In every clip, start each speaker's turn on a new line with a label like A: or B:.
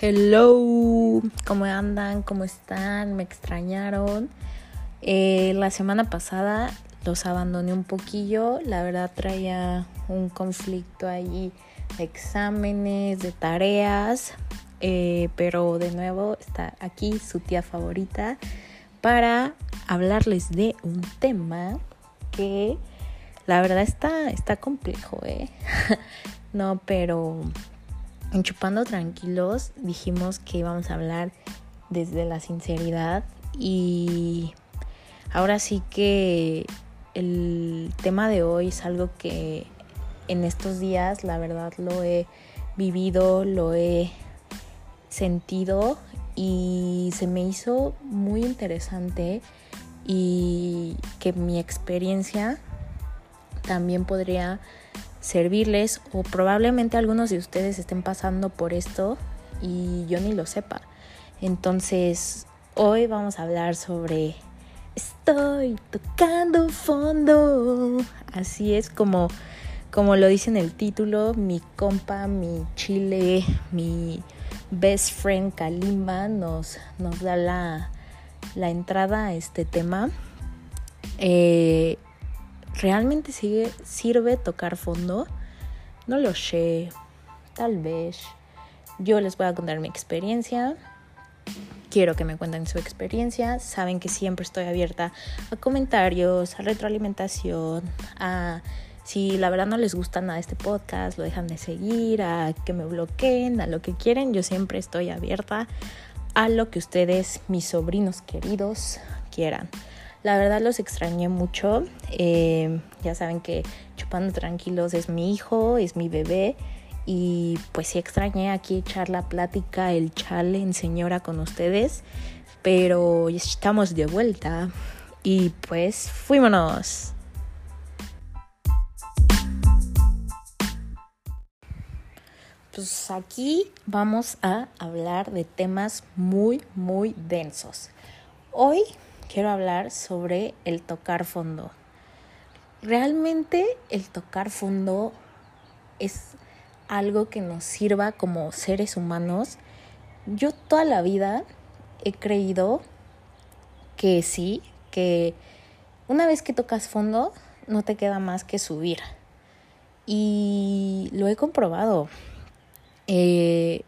A: Hello, ¿cómo andan? ¿Cómo están? ¿Me extrañaron? Eh, la semana pasada los abandoné un poquillo, la verdad traía un conflicto ahí de exámenes, de tareas, eh, pero de nuevo está aquí su tía favorita para hablarles de un tema que la verdad está, está complejo, ¿eh? no, pero en Chupando Tranquilos dijimos que íbamos a hablar desde la sinceridad y ahora sí que el tema de hoy es algo que en estos días la verdad lo he vivido, lo he sentido y se me hizo muy interesante y que mi experiencia también podría servirles o probablemente algunos de ustedes estén pasando por esto y yo ni lo sepa. Entonces, hoy vamos a hablar sobre estoy tocando fondo. Así es como como lo dice en el título, mi compa, mi chile, mi best friend Kalimba nos, nos da la, la entrada a este tema. Eh, ¿Realmente sirve tocar fondo? No lo sé, tal vez. Yo les voy a contar mi experiencia. Quiero que me cuenten su experiencia. Saben que siempre estoy abierta a comentarios, a retroalimentación, a si la verdad no les gusta nada este podcast, lo dejan de seguir, a que me bloqueen, a lo que quieren. Yo siempre estoy abierta a lo que ustedes, mis sobrinos queridos, quieran. La verdad los extrañé mucho. Eh, ya saben que Chupando Tranquilos es mi hijo, es mi bebé. Y pues sí extrañé aquí echar la plática, el chale en señora con ustedes. Pero estamos de vuelta. Y pues fuímonos. Pues aquí vamos a hablar de temas muy, muy densos. Hoy quiero hablar sobre el tocar fondo. Realmente el tocar fondo es algo que nos sirva como seres humanos. Yo toda la vida he creído que sí, que una vez que tocas fondo no te queda más que subir. Y lo he comprobado. Eh,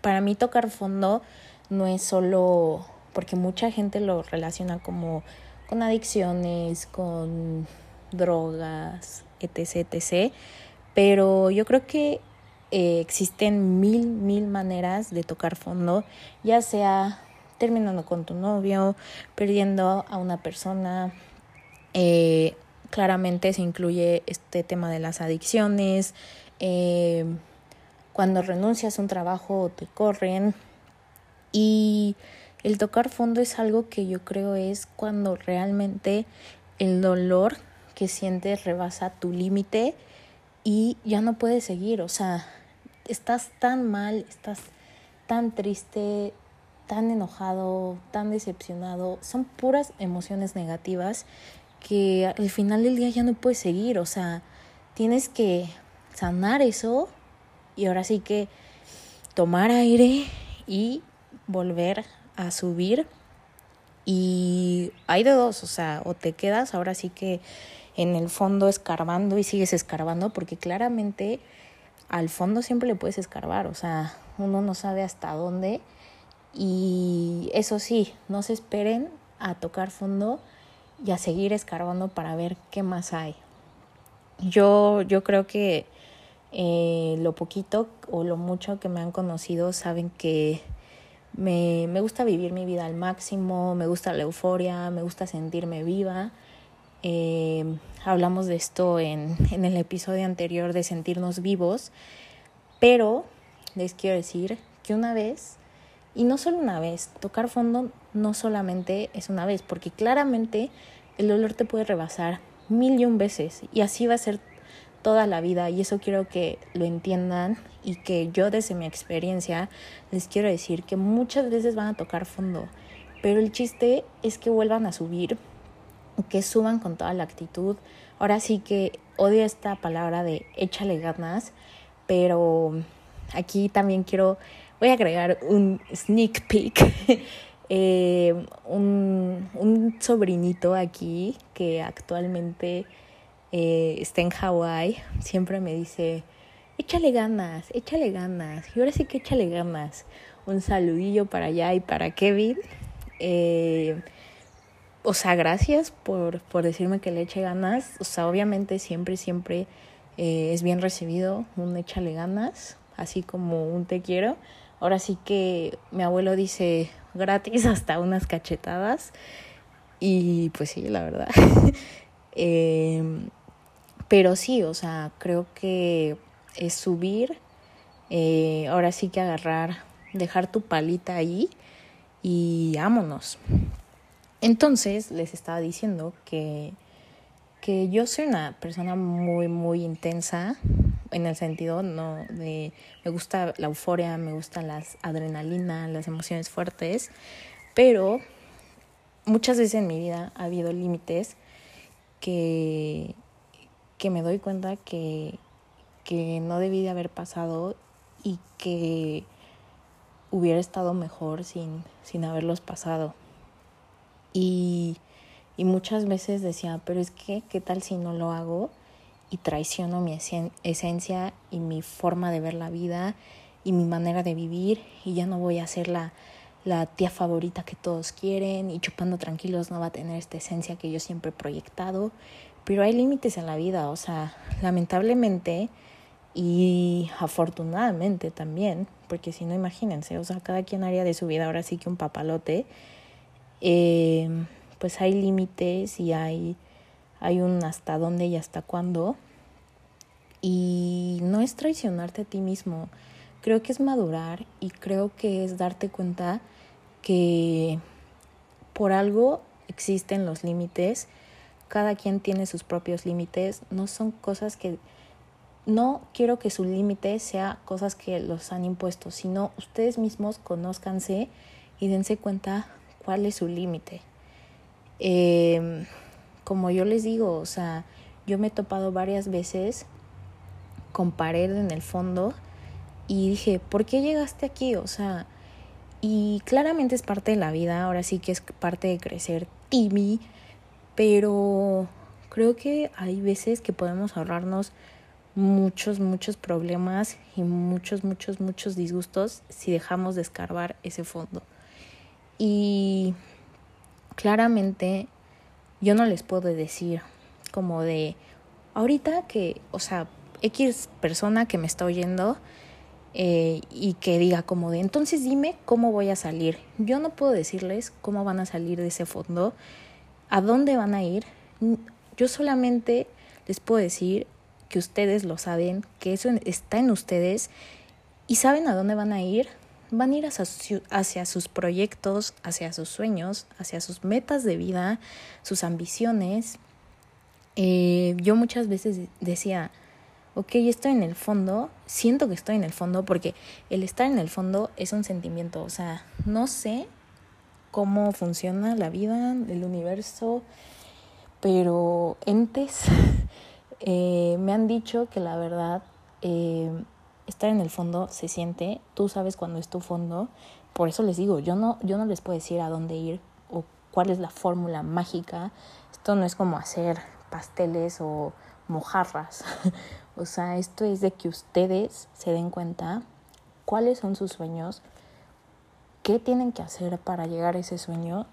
A: para mí tocar fondo no es solo porque mucha gente lo relaciona como con adicciones, con drogas, etc. Pero yo creo que eh, existen mil, mil maneras de tocar fondo, ya sea terminando con tu novio, perdiendo a una persona. Eh, claramente se incluye este tema de las adicciones, eh, cuando renuncias a un trabajo te corren y el tocar fondo es algo que yo creo es cuando realmente el dolor que sientes rebasa tu límite y ya no puedes seguir, o sea, estás tan mal, estás tan triste, tan enojado, tan decepcionado, son puras emociones negativas que al final del día ya no puedes seguir, o sea, tienes que sanar eso y ahora sí que tomar aire y volver a subir y hay de dos, o sea, o te quedas ahora sí que en el fondo escarbando y sigues escarbando porque claramente al fondo siempre le puedes escarbar, o sea, uno no sabe hasta dónde y eso sí, no se esperen a tocar fondo y a seguir escarbando para ver qué más hay. Yo, yo creo que eh, lo poquito o lo mucho que me han conocido saben que me, me, gusta vivir mi vida al máximo, me gusta la euforia, me gusta sentirme viva. Eh, hablamos de esto en, en el episodio anterior de sentirnos vivos, pero les quiero decir que una vez, y no solo una vez, tocar fondo no solamente es una vez, porque claramente el dolor te puede rebasar mil y un veces, y así va a ser toda la vida y eso quiero que lo entiendan y que yo desde mi experiencia les quiero decir que muchas veces van a tocar fondo, pero el chiste es que vuelvan a subir, que suban con toda la actitud. Ahora sí que odio esta palabra de échale ganas, pero aquí también quiero voy a agregar un sneak peek. Eh, un, un, sobrinito aquí que actualmente eh, está en Hawái siempre me dice, échale ganas, échale ganas. Y ahora sí que échale ganas. Un saludillo para allá y para Kevin. Eh, o sea, gracias por, por decirme que le eche ganas. O sea, obviamente siempre, siempre es bien recibido un échale ganas, así como un te quiero. Ahora sí que mi abuelo dice gratis hasta unas cachetadas. Y pues sí, la verdad. Em, pero sí, o sea, creo que es subir, eh, ahora sí que agarrar, dejar tu palita ahí y vámonos. Entonces les estaba diciendo que, que yo soy una persona muy, muy intensa, en el sentido no de me gusta la euforia, me gusta las adrenalina, las emociones fuertes, pero muchas veces en mi vida ha habido límites que, que me doy cuenta que, que no debí de haber pasado y que hubiera estado mejor sin, sin haberlos pasado. Y, y muchas veces decía, pero es que, ¿qué tal si no lo hago? y traiciono mi esencia y mi forma de ver la vida y mi manera de vivir y ya no voy a ser la, la tía favorita que todos quieren y chupando tranquilos no va a tener esta esencia que yo siempre he proyectado. Pero hay límites en la vida, o sea, lamentablemente y afortunadamente también, porque si no imagínense, o sea, cada quien haría de su vida ahora sí que un papalote, eh, pues hay límites y hay hay un hasta dónde y hasta cuándo. Y no es traicionarte a ti mismo, creo que es madurar y creo que es darte cuenta que por algo existen los límites, cada quien tiene sus propios límites, no son cosas que no quiero que su límite sea cosas que los han impuesto, sino ustedes mismos conózcanse y dense cuenta cuál es su límite. Eh, como yo les digo, o sea, yo me he topado varias veces con pared en el fondo y dije, ¿por qué llegaste aquí? O sea, y claramente es parte de la vida, ahora sí que es parte de crecer Timmy, pero creo que hay veces que podemos ahorrarnos muchos, muchos problemas y muchos, muchos, muchos disgustos si dejamos de escarbar ese fondo. Y claramente yo no les puedo decir como de ahorita que, o sea, X persona que me está oyendo eh, y que diga como de entonces dime cómo voy a salir. Yo no puedo decirles cómo van a salir de ese fondo, a dónde van a ir. Yo solamente les puedo decir que ustedes lo saben, que eso está en ustedes y saben a dónde van a ir van a ir hacia, sus proyectos, hacia sus sueños, hacia sus metas de vida, sus ambiciones. Eh, yo muchas veces decía, ok, estoy en el fondo, siento que estoy en el fondo, porque el estar en el fondo es un sentimiento, o sea, no sé cómo funciona la vida, el universo, pero entes eh, me han dicho que la verdad eh, estar en el fondo se siente, tú sabes cuando es tu fondo, por eso les digo, yo no, yo no les puedo decir a dónde ir o cuál es la fórmula mágica, esto no es como hacer pasteles o mojarras, o sea, esto es de que ustedes se den cuenta cuáles son sus sueños, qué tienen que hacer para llegar a ese sueño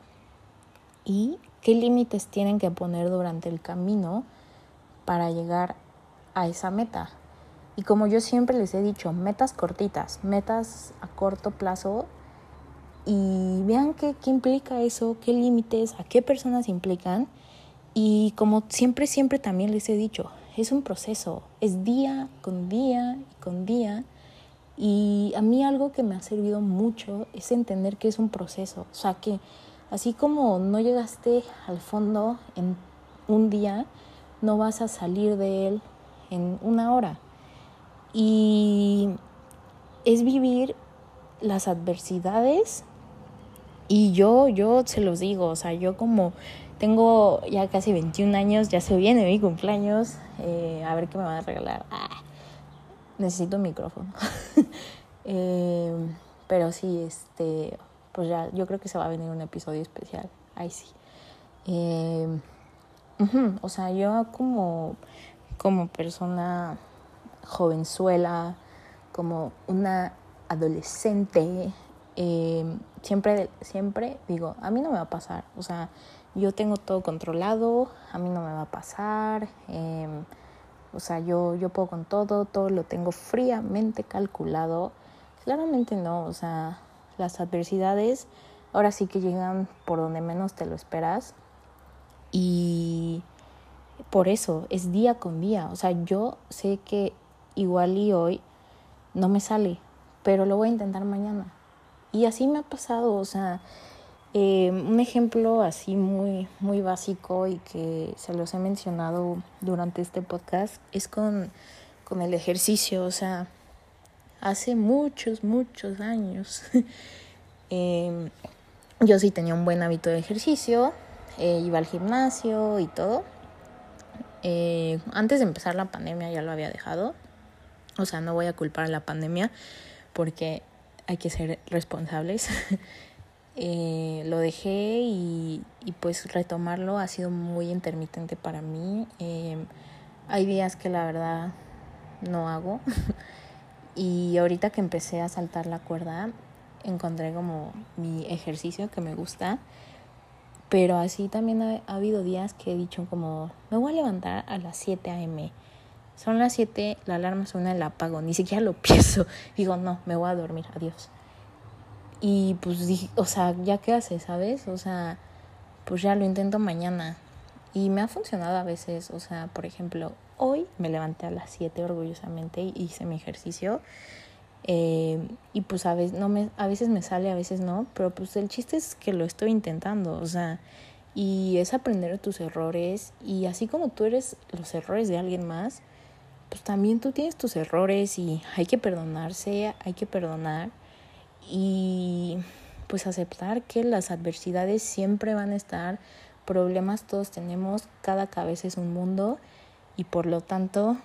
A: y qué límites tienen que poner durante el camino para llegar a esa meta. Y como yo siempre les he dicho, metas cortitas, metas a corto plazo y vean qué, qué implica eso, qué límites, a qué personas implican. Y como siempre, siempre también les he dicho, es un proceso, es día con día y con día. Y a mí algo que me ha servido mucho es entender que es un proceso. O sea, que así como no llegaste al fondo en un día, no vas a salir de él en una hora. Y es vivir las adversidades y yo, yo se los digo, o sea, yo como tengo ya casi 21 años, ya se viene mi cumpleaños, eh, a ver qué me van a regalar. Ah, necesito un micrófono. Eh, Pero sí, este, pues ya, yo creo que se va a venir un episodio especial. Ahí sí. Eh, o sea, yo como, como persona jovenzuela, como una adolescente, eh, siempre, siempre digo, a mí no me va a pasar. O sea, yo tengo todo controlado, a mí no me va a pasar. Em, o sea, yo, yo puedo con todo, todo lo tengo fríamente calculado. Claramente no, o sea, las adversidades ahora sí que llegan por donde menos te lo esperas. Y por eso es día con día. O sea, yo sé que igual y hoy no me sale, pero lo voy a intentar mañana. Y así me ha pasado, o sea, eh, un ejemplo así muy, muy básico y que se los he mencionado durante este podcast es con, con el ejercicio, o sea, hace muchos, muchos años. eh, yo sí tenía un buen hábito de ejercicio, eh, iba al gimnasio y todo. Eh, antes de empezar la pandemia ya lo había dejado. O sea, no voy a culpar a la pandemia porque hay que ser responsables. Eh, lo dejé y, y, pues retomarlo ha sido muy intermitente para mí. Eh, hay días que la verdad no hago y ahorita que empecé a saltar la cuerda encontré como mi ejercicio que me gusta. Pero así también ha, ha habido días que he dicho como me voy a levantar a las 7 a.m. Son las 7, la alarma suena, la apago, ni siquiera lo pienso. Digo, no, me voy a dormir, adiós. Y pues dije, o sea, ya qué hace, ¿sabes? O sea, pues ya lo intento mañana. Y me ha funcionado a veces, o sea, por ejemplo, hoy me levanté a las 7 orgullosamente y hice mi ejercicio. Eh, y pues a veces, no me, a veces me sale, a veces no, pero pues el chiste es que lo estoy intentando, o sea, y es aprender de tus errores y así como tú eres los errores de alguien más, pues también tú tienes tus errores y hay que perdonarse, hay que perdonar y pues aceptar que las adversidades siempre van a estar, problemas todos tenemos, cada cabeza es un mundo y por lo tanto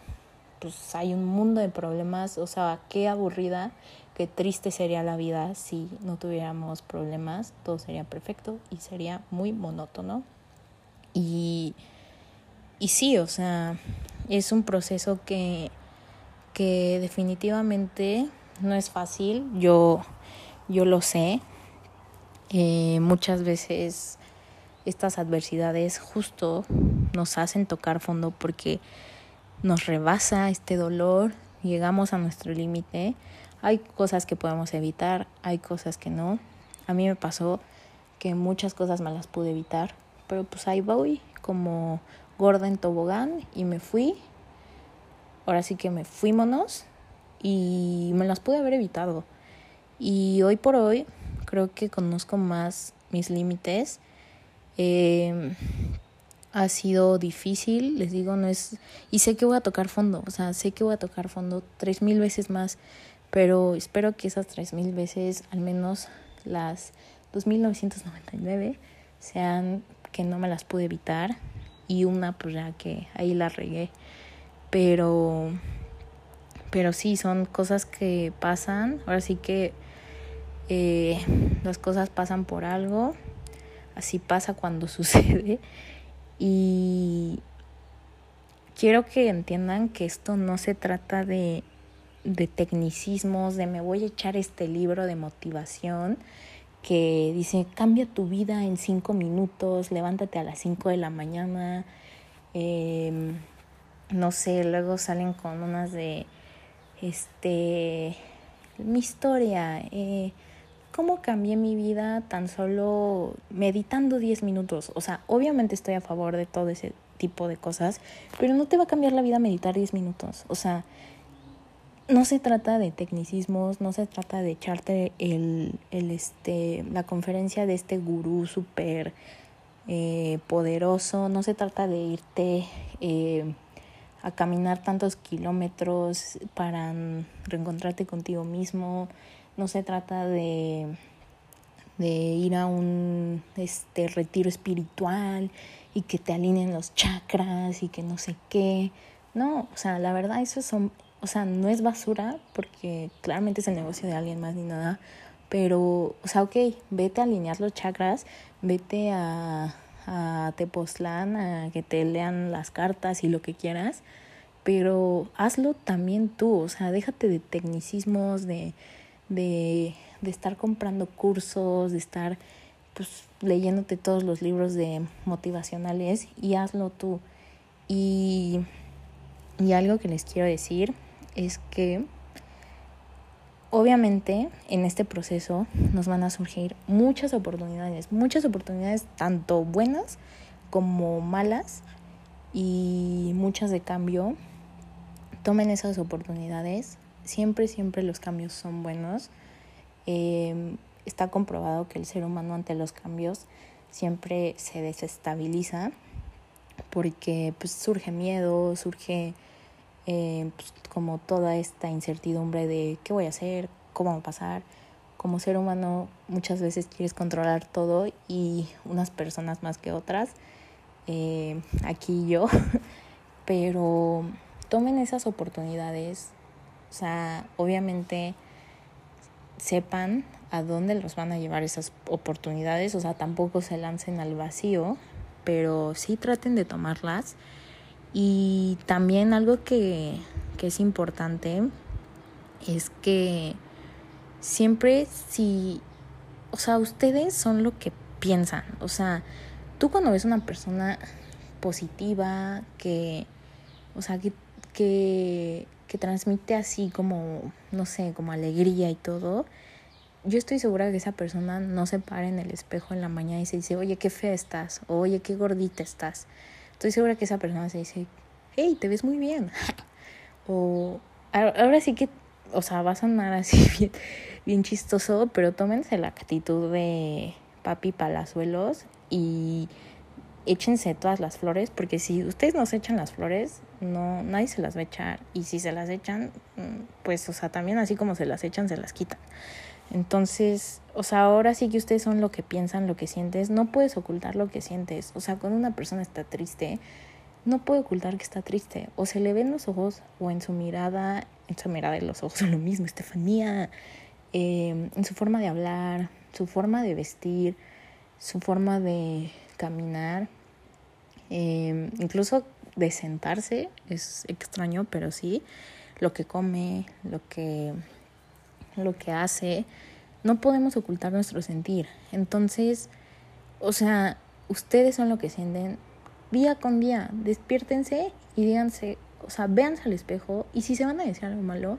A: pues hay un mundo de problemas, o sea, qué aburrida, qué triste sería la vida si no tuviéramos problemas, todo sería perfecto y sería muy monótono. Y, y sí, o sea, es un proceso que, que definitivamente no es fácil. Yo yo lo sé. Eh, muchas veces estas adversidades justo nos hacen tocar fondo porque nos rebasa este dolor, llegamos a nuestro límite. Hay cosas que podemos evitar, hay cosas que no. A mí me pasó que muchas cosas me las pude evitar, pero pues ahí voy como gorda en tobogán y me fui. Ahora sí que me fuímonos y me las pude haber evitado. Y hoy por hoy creo que conozco más mis límites. Eh, ha sido difícil, les digo, no es... Y sé que voy a tocar fondo, o sea, sé que voy a tocar fondo tres mil veces más, pero espero que esas tres mil veces, al menos las 2.999, sean que no me las pude evitar y una pues ya que ahí la regué. Pero, pero sí, son cosas que pasan, ahora sí que eh, las cosas pasan por algo, así pasa cuando sucede y quiero que entiendan que esto no se trata de, de tecnicismos, de me voy a echar este libro de motivación que dice cambia tu vida en cinco minutos, levántate a las cinco de la mañana, em, no sé, luego salen con unas de este mi historia, eh, cómo cambié mi vida tan solo meditando 10 minutos. O sea, obviamente estoy a favor de todo ese tipo de cosas, pero no te va a cambiar la vida meditar 10 minutos. O sea, no se trata de tecnicismos, no se trata de echarte el, el este, la conferencia de este gurú súper eh, poderoso, no se trata de irte eh, a caminar tantos kilómetros para reencontrarte contigo mismo, no se trata de, de ir a un este retiro espiritual y que te alineen los chakras y que no sé qué. No, o sea, la verdad eso son, o sea, no es basura porque claramente es el negocio de alguien más ni nada, Pero, o sea, ok, vete a alinear los chakras, vete a, a Tepoztlán, a que te lean las cartas y lo que quieras, pero hazlo también tú, o sea, déjate de tecnicismos, de, de, de estar comprando cursos, de estar pues leyéndote todos los libros de motivacionales y hazlo tú. Y, y algo que les quiero decir es que obviamente en este proceso nos van a surgir muchas oportunidades, muchas oportunidades tanto buenas como malas y muchas de cambio. Tomen esas oportunidades. Siempre, siempre los cambios son buenos. Eh, está comprobado que el ser humano ante los cambios siempre se desestabiliza porque pues surge miedo, surge eh, pues, como toda esta incertidumbre de qué voy a hacer, cómo va a pasar. Como ser humano muchas veces quieres controlar todo y unas personas más que otras, eh, aquí yo, pero tomen esas oportunidades, o sea, obviamente sepan a dónde los van a llevar esas oportunidades, o sea, tampoco se lancen al vacío, pero sí traten de tomarlas. Y también algo que, que es importante es que siempre si, o sea, ustedes son lo que piensan, o sea, tú cuando ves una persona positiva, que, o sea, que, que, que transmite así como, no sé, como alegría y todo, yo estoy segura que esa persona no se para en el espejo en la mañana y se dice, oye, qué fea estás, o oye, qué gordita estás. Estoy segura que esa persona se dice, hey, te ves muy bien. o ahora sí que, o sea, va a sonar así bien, bien chistoso, pero tómense la actitud de papi palazuelos y échense todas las flores, porque si ustedes no se echan las flores, no, nadie se las va a echar. Y si se las echan, mm, pues, o sea, también así como se las echan, se las quitan. Entonces, o sea, ahora sí que ustedes son lo que piensan, lo que sientes, no puedes ocultar lo que sientes. O sea, cuando una persona está triste, no puede ocultar que está triste. O se le ven los ojos o en su mirada, en su mirada de los ojos lo mismo, Estefanía, em, en su forma de hablar, su forma de vestir, su forma de caminar, eh, incluso de sentarse, es extraño, pero sí, lo que come, lo que lo que hace, no podemos ocultar nuestro sentir. Entonces, o sea, ustedes son lo que sienten día con día. Despiértense y díganse, o sea, véanse al espejo y si se van a decir algo malo,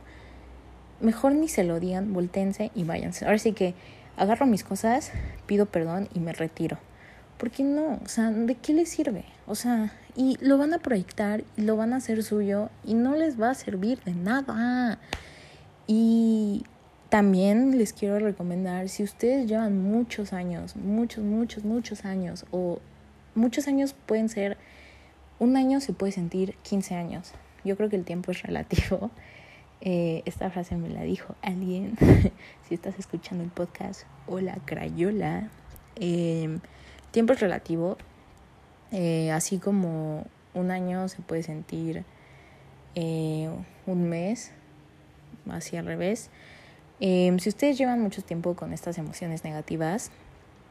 A: mejor ni se lo digan, voltense y váyanse. Ahora sí que agarro mis cosas, pido perdón y me retiro. Porque no, o sea, ¿de qué les sirve? O sea, y lo van a proyectar y lo van a hacer suyo y no les va a servir de nada. Y también les quiero recomendar, si ustedes llevan muchos años, muchos, muchos, muchos años, o muchos años pueden ser, un año se puede sentir 15 años. Yo creo que el tiempo es relativo. Eh, esta frase me la dijo alguien. si estás escuchando el podcast, hola Crayola. Eh, tiempo es relativo. Eh, así como un año se puede sentir eh, un mes, así al revés. Em, si ustedes llevan mucho tiempo con estas emociones negativas,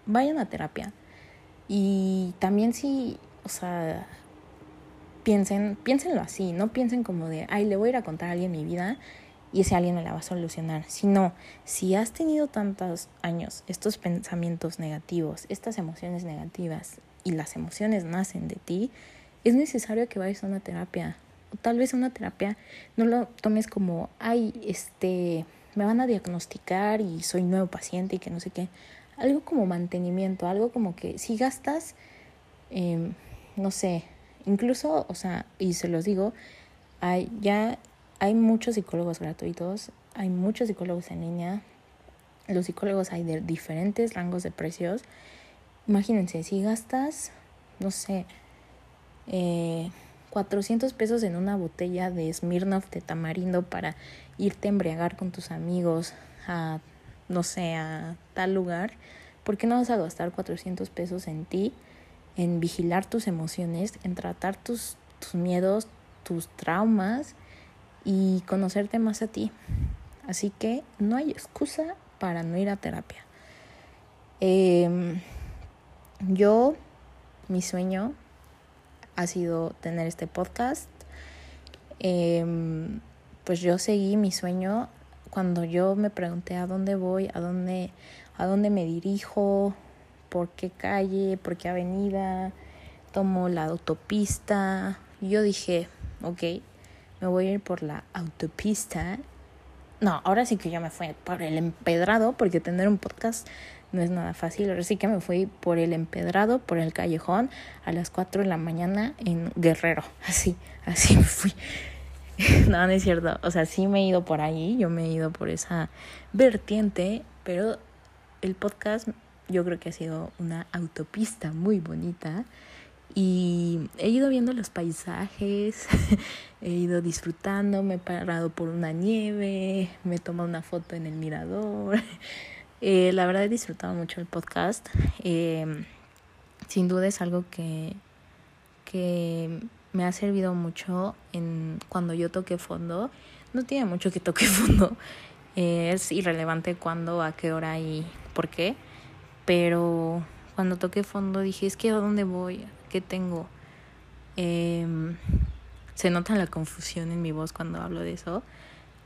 A: vayan a terapia. Y también si, o sea, piensen, piénsenlo así, no piensen como de, ay, le voy a ir a contar a alguien mi vida y ese alguien me la va a solucionar. Sino, si has tenido tantos años estos pensamientos negativos, estas emociones negativas y las emociones nacen de ti, es necesario que vayas a una terapia. O tal vez una terapia no lo tomes como, ay, este, me van a diagnosticar y soy nuevo paciente y que no sé qué. Algo como mantenimiento, algo como que si gastas, eh, no sé, incluso, o sea, y se los digo, hay, ya hay muchos psicólogos gratuitos, hay muchos psicólogos en línea, los psicólogos hay de diferentes rangos de precios. Imagínense, si gastas, no sé, eh, 400 pesos en una botella de Smirnoff de tamarindo para irte a embriagar con tus amigos a, no sé, a tal lugar, ¿por qué no vas a gastar 400 pesos en ti, en vigilar tus emociones, en tratar tus, tus miedos, tus traumas y conocerte más a ti? Así que no hay excusa para no ir a terapia. Em, yo, mi sueño ha sido tener este podcast. Em, pues yo seguí mi sueño cuando yo me pregunté a dónde voy, a dónde, a dónde me dirijo, por qué calle, por qué avenida, tomo la autopista. Yo dije, ok, me voy a ir por la autopista. No, ahora sí que yo me fui por el empedrado, porque tener un podcast no es nada fácil. Ahora sí que me fui por el empedrado, por el callejón, a las 4 de la mañana en Guerrero. Así, así me fui. no, no es cierto. O sea, sí me he ido por ahí, yo me he ido por esa vertiente, pero el podcast yo creo que ha sido una autopista muy bonita y he ido viendo los paisajes, he ido disfrutando, me he parado por una nieve, me he tomado una foto en el mirador. Eh, la verdad he disfrutado mucho el podcast. Eh, sin duda es algo que, que me ha servido mucho en cuando yo toqué fondo. No tiene mucho que toque fondo. Eh, es irrelevante cuándo, a qué hora y por qué. Pero cuando toqué fondo dije, es que a dónde voy, qué tengo. Em, se nota la confusión en mi voz cuando hablo de eso.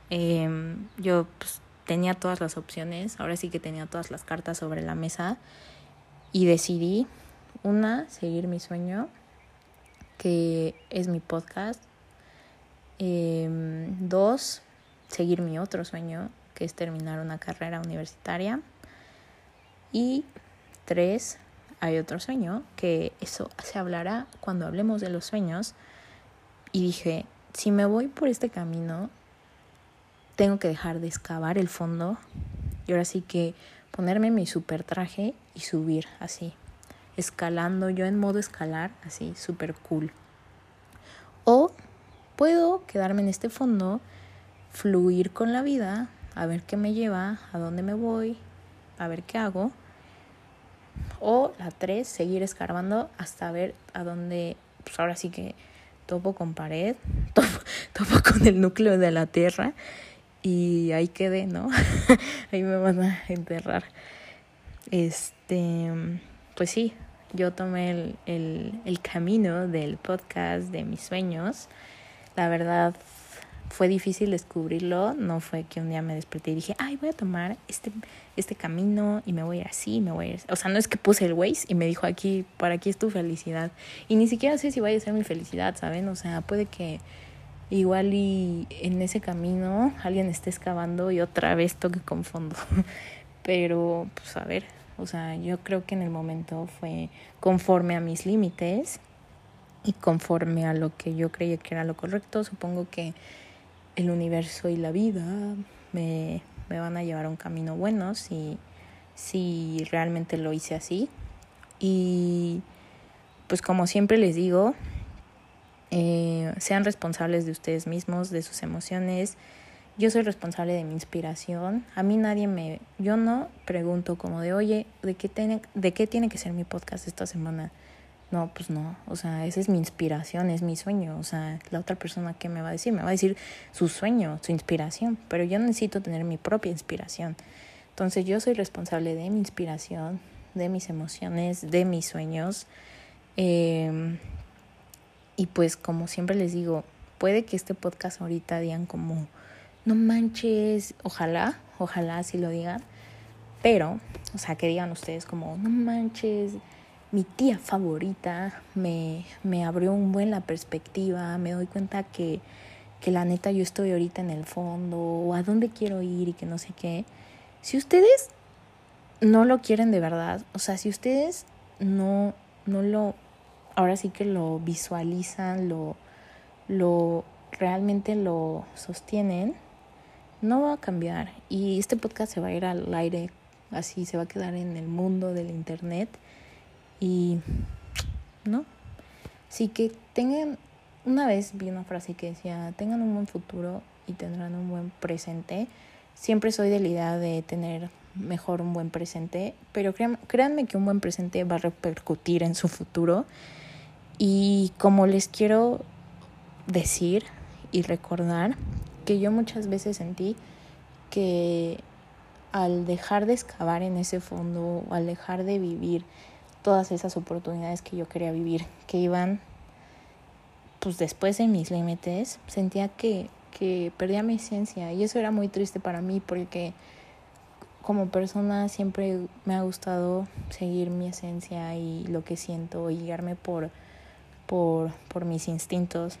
A: Em, yo pues, tenía todas las opciones, ahora sí que tenía todas las cartas sobre la mesa y decidí, una, seguir mi sueño que es mi podcast. Em, dos, seguir mi otro sueño, que es terminar una carrera universitaria. Y tres, hay otro sueño, que eso se hablará cuando hablemos de los sueños. Y dije, si me voy por este camino, tengo que dejar de excavar el fondo y ahora sí que ponerme mi super traje y subir así, escalando, yo en modo escalar, así, súper cool. O puedo quedarme en este fondo, fluir con la vida, a ver qué me lleva, a dónde me voy, a ver qué hago. O la tres, seguir escarbando hasta ver a dónde, pues ahora sí que topo con pared, topo, topo con el núcleo de la tierra y ahí quedé, ¿no? ahí me van a enterrar. Este, pues sí, yo tomé el, el, el, camino del podcast de mis sueños. La verdad fue difícil descubrirlo, no fue que un día me desperté y dije, ay, voy a tomar este, este camino y me voy así, me voy a ir O sea, no es que puse el Waze y me dijo aquí, para aquí es tu felicidad. Y ni siquiera sé si vaya a ser mi felicidad, ¿saben? O sea, puede que igual y en ese camino alguien esté excavando y otra vez toque con fondo. Pero, pues a ver, o sea, yo creo que en el momento fue conforme a mis límites y conforme a lo que yo creía que era lo correcto. Supongo que el universo y la vida me, me van a llevar a un camino bueno si, si realmente lo hice así. Y pues como siempre les digo, eh, sean responsables de ustedes mismos, de sus emociones, yo soy responsable de mi inspiración. A mí nadie me, yo no pregunto como de, oye, ¿de qué tiene, de qué tiene que ser mi podcast esta semana? No, pues no, o sea, esa es mi inspiración, es mi sueño, o sea, la otra persona que me va a decir, me va a decir su sueño, su inspiración, pero yo necesito tener mi propia inspiración. Entonces yo soy responsable de mi inspiración, de mis emociones, de mis sueños. Em, y pues como siempre les digo, puede que este podcast ahorita digan como, no manches, ojalá, ojalá así lo digan, pero, o sea, que digan ustedes como, no manches, mi tía favorita me, me abrió un buen la perspectiva, me doy cuenta que, que la neta yo estoy ahorita en el fondo, o a dónde quiero ir y que no sé qué. Si ustedes no lo quieren de verdad, o sea, si ustedes no, no lo, ahora sí que lo visualizan, lo, lo realmente lo sostienen, no va a cambiar y este podcast se va a ir al aire así, se va a quedar en el mundo del internet y no. Así que tengan, una vez vi una frase que decía, tengan un buen futuro y tendrán un buen presente. Siempre soy de la idea de tener mejor un buen presente, pero créanme que un buen presente va a repercutir en su futuro. Y como les quiero decir y recordar, que yo muchas veces sentí que al dejar de excavar en ese fondo, al dejar de vivir todas esas oportunidades que yo quería vivir, que iban pues después de mis límites, sentía que, que perdía mi esencia y eso era muy triste para mí porque como persona siempre me ha gustado seguir mi esencia y lo que siento y guiarme por, por, por mis instintos.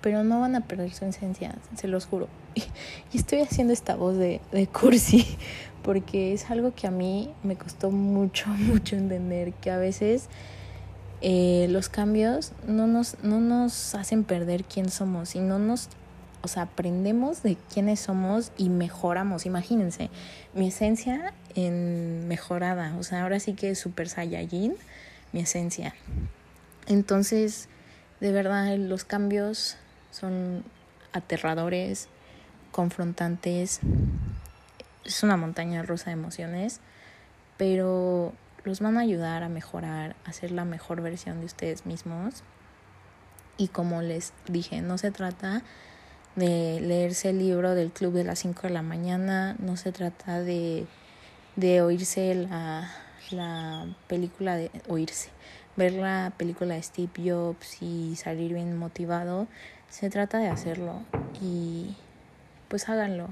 A: Pero no van a perder su esencia, se los juro. Y estoy haciendo esta voz de, de cursi porque es algo que a mí me costó mucho, mucho entender, que a veces eh, los cambios no nos, no nos hacen perder quién somos y no nos, o sea, aprendemos de quiénes somos y mejoramos. Imagínense, mi esencia en mejorada, o sea, ahora sí que es Super Saiyajin, mi esencia. Entonces, de verdad, los cambios son aterradores, confrontantes, es una montaña rusa de emociones, pero los van a ayudar a mejorar, a ser la mejor versión de ustedes mismos. Y como les dije, no se trata de leerse el libro del club de las 5 de la mañana, no se trata de, de oírse la, la película de oírse, ver la película de Steve Jobs y salir bien motivado, se trata de hacerlo y pues háganlo,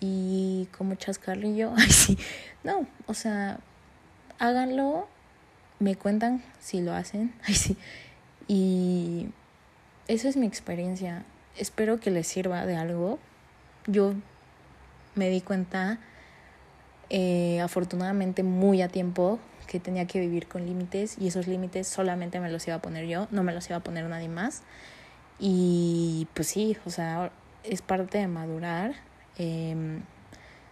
A: y como chascarrillo, ay sí, no, o sea, háganlo, me cuentan si lo hacen, ay sí, y esa es mi experiencia, espero que les sirva de algo, yo me di cuenta eh, afortunadamente muy a tiempo que tenía que vivir con límites y esos límites solamente me los iba a poner yo, no me los iba a poner nadie más. Y pues sí, o sea, es parte de madurar Em,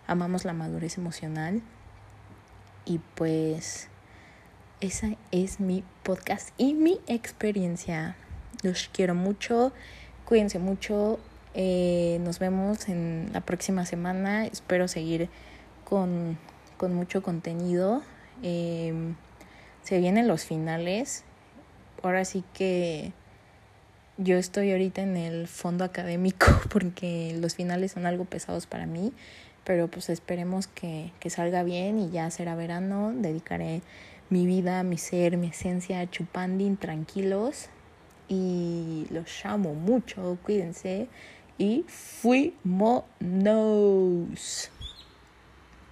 A: amamos la madurez emocional y pues esa es mi podcast y mi experiencia. Los quiero mucho, cuídense mucho, eh, nos vemos en la próxima semana, espero seguir con, con mucho contenido. Em, se vienen los finales, ahora sí que yo estoy ahorita en el fondo académico porque los finales son algo pesados para mí, pero pues esperemos que, que salga bien y ya será verano, dedicaré mi vida, mi ser, mi esencia a chupandín tranquilos y los llamo mucho, cuídense y fuimos.